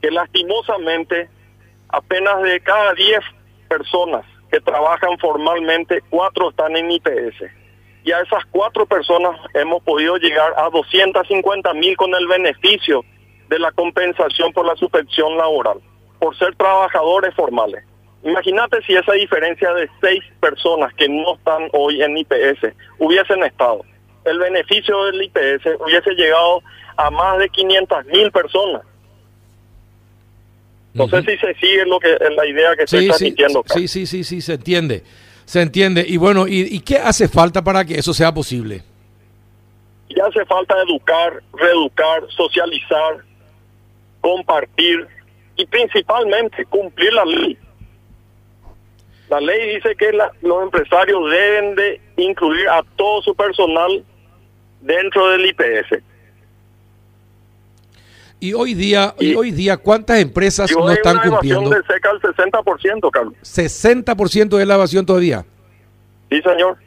que lastimosamente apenas de cada 10 personas que trabajan formalmente, cuatro están en IPS. Y a esas cuatro personas hemos podido llegar a 250 mil con el beneficio de la compensación por la suspensión laboral, por ser trabajadores formales. Imagínate si esa diferencia de seis personas que no están hoy en IPS hubiesen estado. El beneficio del IPS hubiese llegado a más de 500 mil personas. No sé si se sigue lo que la idea que estoy transmitiendo. Sí, sí, sí, sí, se entiende. Se entiende. Y bueno, ¿y, ¿y qué hace falta para que eso sea posible? Ya hace falta educar, reeducar, socializar, compartir y principalmente cumplir la ley. La ley dice que los empresarios deben de incluir a todo su personal dentro del IPS. Y hoy día, y, hoy día ¿cuántas empresas no están una cumpliendo? de cerca al 60%, Carlos. 60% de la evasión todavía. Sí, señor.